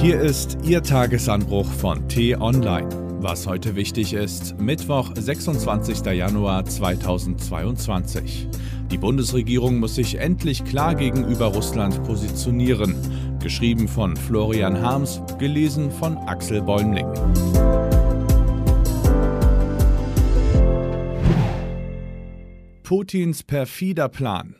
Hier ist Ihr Tagesanbruch von T-Online. Was heute wichtig ist, Mittwoch, 26. Januar 2022. Die Bundesregierung muss sich endlich klar gegenüber Russland positionieren. Geschrieben von Florian Harms, gelesen von Axel Bäumling. Putins perfider Plan.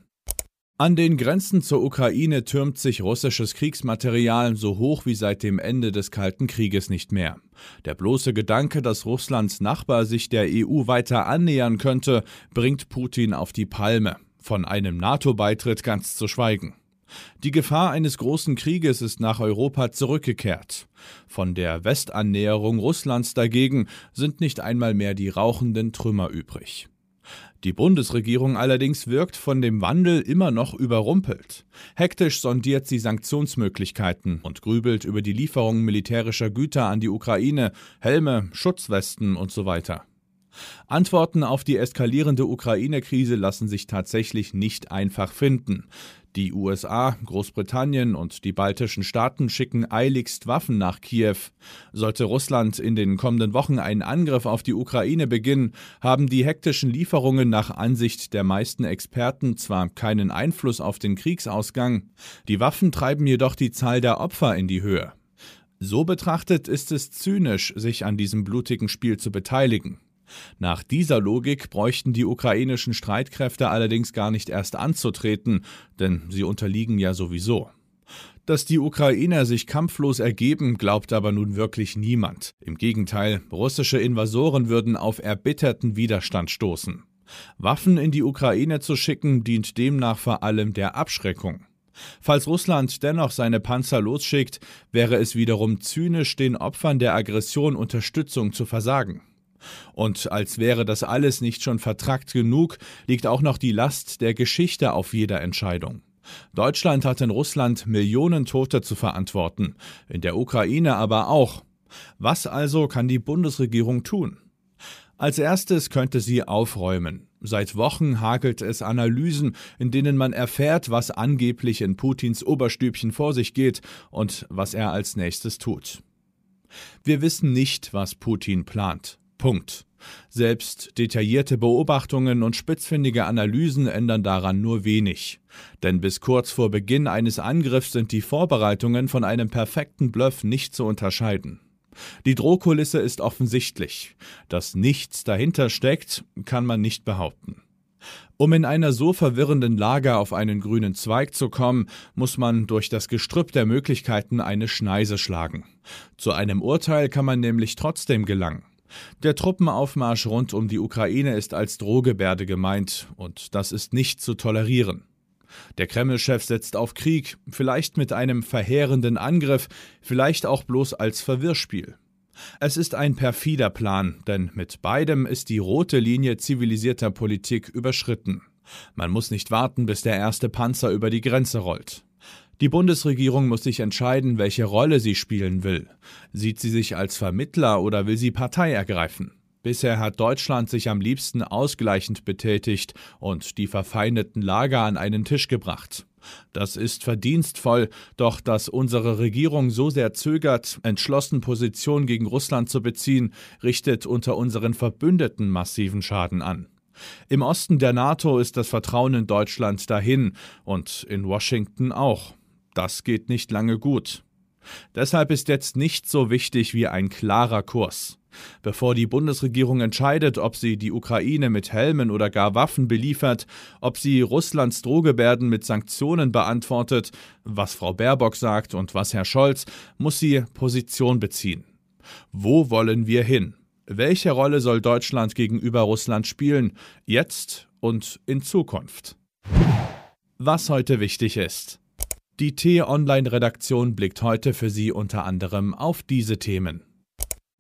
An den Grenzen zur Ukraine türmt sich russisches Kriegsmaterial so hoch wie seit dem Ende des Kalten Krieges nicht mehr. Der bloße Gedanke, dass Russlands Nachbar sich der EU weiter annähern könnte, bringt Putin auf die Palme, von einem NATO-Beitritt ganz zu schweigen. Die Gefahr eines großen Krieges ist nach Europa zurückgekehrt. Von der Westannäherung Russlands dagegen sind nicht einmal mehr die rauchenden Trümmer übrig. Die Bundesregierung allerdings wirkt von dem Wandel immer noch überrumpelt. Hektisch sondiert sie Sanktionsmöglichkeiten und grübelt über die Lieferung militärischer Güter an die Ukraine, Helme, Schutzwesten und so. Antworten auf die eskalierende Ukraine-Krise lassen sich tatsächlich nicht einfach finden. Die USA, Großbritannien und die baltischen Staaten schicken eiligst Waffen nach Kiew. Sollte Russland in den kommenden Wochen einen Angriff auf die Ukraine beginnen, haben die hektischen Lieferungen nach Ansicht der meisten Experten zwar keinen Einfluss auf den Kriegsausgang, die Waffen treiben jedoch die Zahl der Opfer in die Höhe. So betrachtet ist es zynisch, sich an diesem blutigen Spiel zu beteiligen. Nach dieser Logik bräuchten die ukrainischen Streitkräfte allerdings gar nicht erst anzutreten, denn sie unterliegen ja sowieso. Dass die Ukrainer sich kampflos ergeben, glaubt aber nun wirklich niemand. Im Gegenteil, russische Invasoren würden auf erbitterten Widerstand stoßen. Waffen in die Ukraine zu schicken, dient demnach vor allem der Abschreckung. Falls Russland dennoch seine Panzer losschickt, wäre es wiederum zynisch, den Opfern der Aggression Unterstützung zu versagen. Und als wäre das alles nicht schon vertrackt genug, liegt auch noch die Last der Geschichte auf jeder Entscheidung. Deutschland hat in Russland Millionen Tote zu verantworten, in der Ukraine aber auch. Was also kann die Bundesregierung tun? Als erstes könnte sie aufräumen. Seit Wochen hagelt es Analysen, in denen man erfährt, was angeblich in Putins Oberstübchen vor sich geht und was er als nächstes tut. Wir wissen nicht, was Putin plant. Punkt. Selbst detaillierte Beobachtungen und spitzfindige Analysen ändern daran nur wenig. Denn bis kurz vor Beginn eines Angriffs sind die Vorbereitungen von einem perfekten Bluff nicht zu unterscheiden. Die Drohkulisse ist offensichtlich. Dass nichts dahinter steckt, kann man nicht behaupten. Um in einer so verwirrenden Lage auf einen grünen Zweig zu kommen, muss man durch das Gestrüpp der Möglichkeiten eine Schneise schlagen. Zu einem Urteil kann man nämlich trotzdem gelangen. Der Truppenaufmarsch rund um die Ukraine ist als Drohgebärde gemeint, und das ist nicht zu tolerieren. Der Kreml-Chef setzt auf Krieg, vielleicht mit einem verheerenden Angriff, vielleicht auch bloß als Verwirrspiel. Es ist ein perfider Plan, denn mit beidem ist die rote Linie zivilisierter Politik überschritten. Man muss nicht warten, bis der erste Panzer über die Grenze rollt. Die Bundesregierung muss sich entscheiden, welche Rolle sie spielen will. Sieht sie sich als Vermittler oder will sie Partei ergreifen? Bisher hat Deutschland sich am liebsten ausgleichend betätigt und die verfeindeten Lager an einen Tisch gebracht. Das ist verdienstvoll, doch dass unsere Regierung so sehr zögert, entschlossen Position gegen Russland zu beziehen, richtet unter unseren Verbündeten massiven Schaden an. Im Osten der NATO ist das Vertrauen in Deutschland dahin und in Washington auch. Das geht nicht lange gut. Deshalb ist jetzt nicht so wichtig wie ein klarer Kurs. Bevor die Bundesregierung entscheidet, ob sie die Ukraine mit Helmen oder gar Waffen beliefert, ob sie Russlands Drohgebärden mit Sanktionen beantwortet, was Frau Baerbock sagt und was Herr Scholz, muss sie Position beziehen. Wo wollen wir hin? Welche Rolle soll Deutschland gegenüber Russland spielen, jetzt und in Zukunft? Was heute wichtig ist. Die T-Online-Redaktion blickt heute für Sie unter anderem auf diese Themen.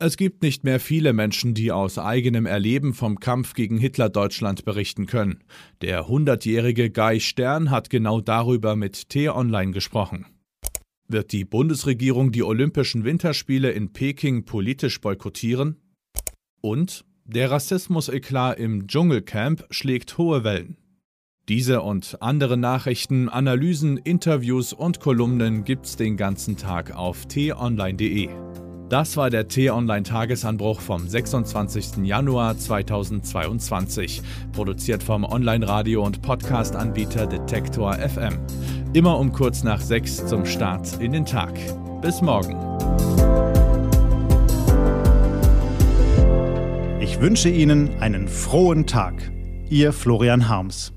Es gibt nicht mehr viele Menschen, die aus eigenem Erleben vom Kampf gegen Hitler-Deutschland berichten können. Der 100-jährige Guy Stern hat genau darüber mit T-Online gesprochen. Wird die Bundesregierung die Olympischen Winterspiele in Peking politisch boykottieren? Und der Rassismus-Eklat im Dschungelcamp schlägt hohe Wellen. Diese und andere Nachrichten, Analysen, Interviews und Kolumnen gibt's den ganzen Tag auf t-online.de. Das war der T-Online-Tagesanbruch vom 26. Januar 2022, produziert vom Online-Radio- und Podcast-Anbieter Detektor FM. Immer um kurz nach sechs zum Start in den Tag. Bis morgen. Ich wünsche Ihnen einen frohen Tag. Ihr Florian Harms.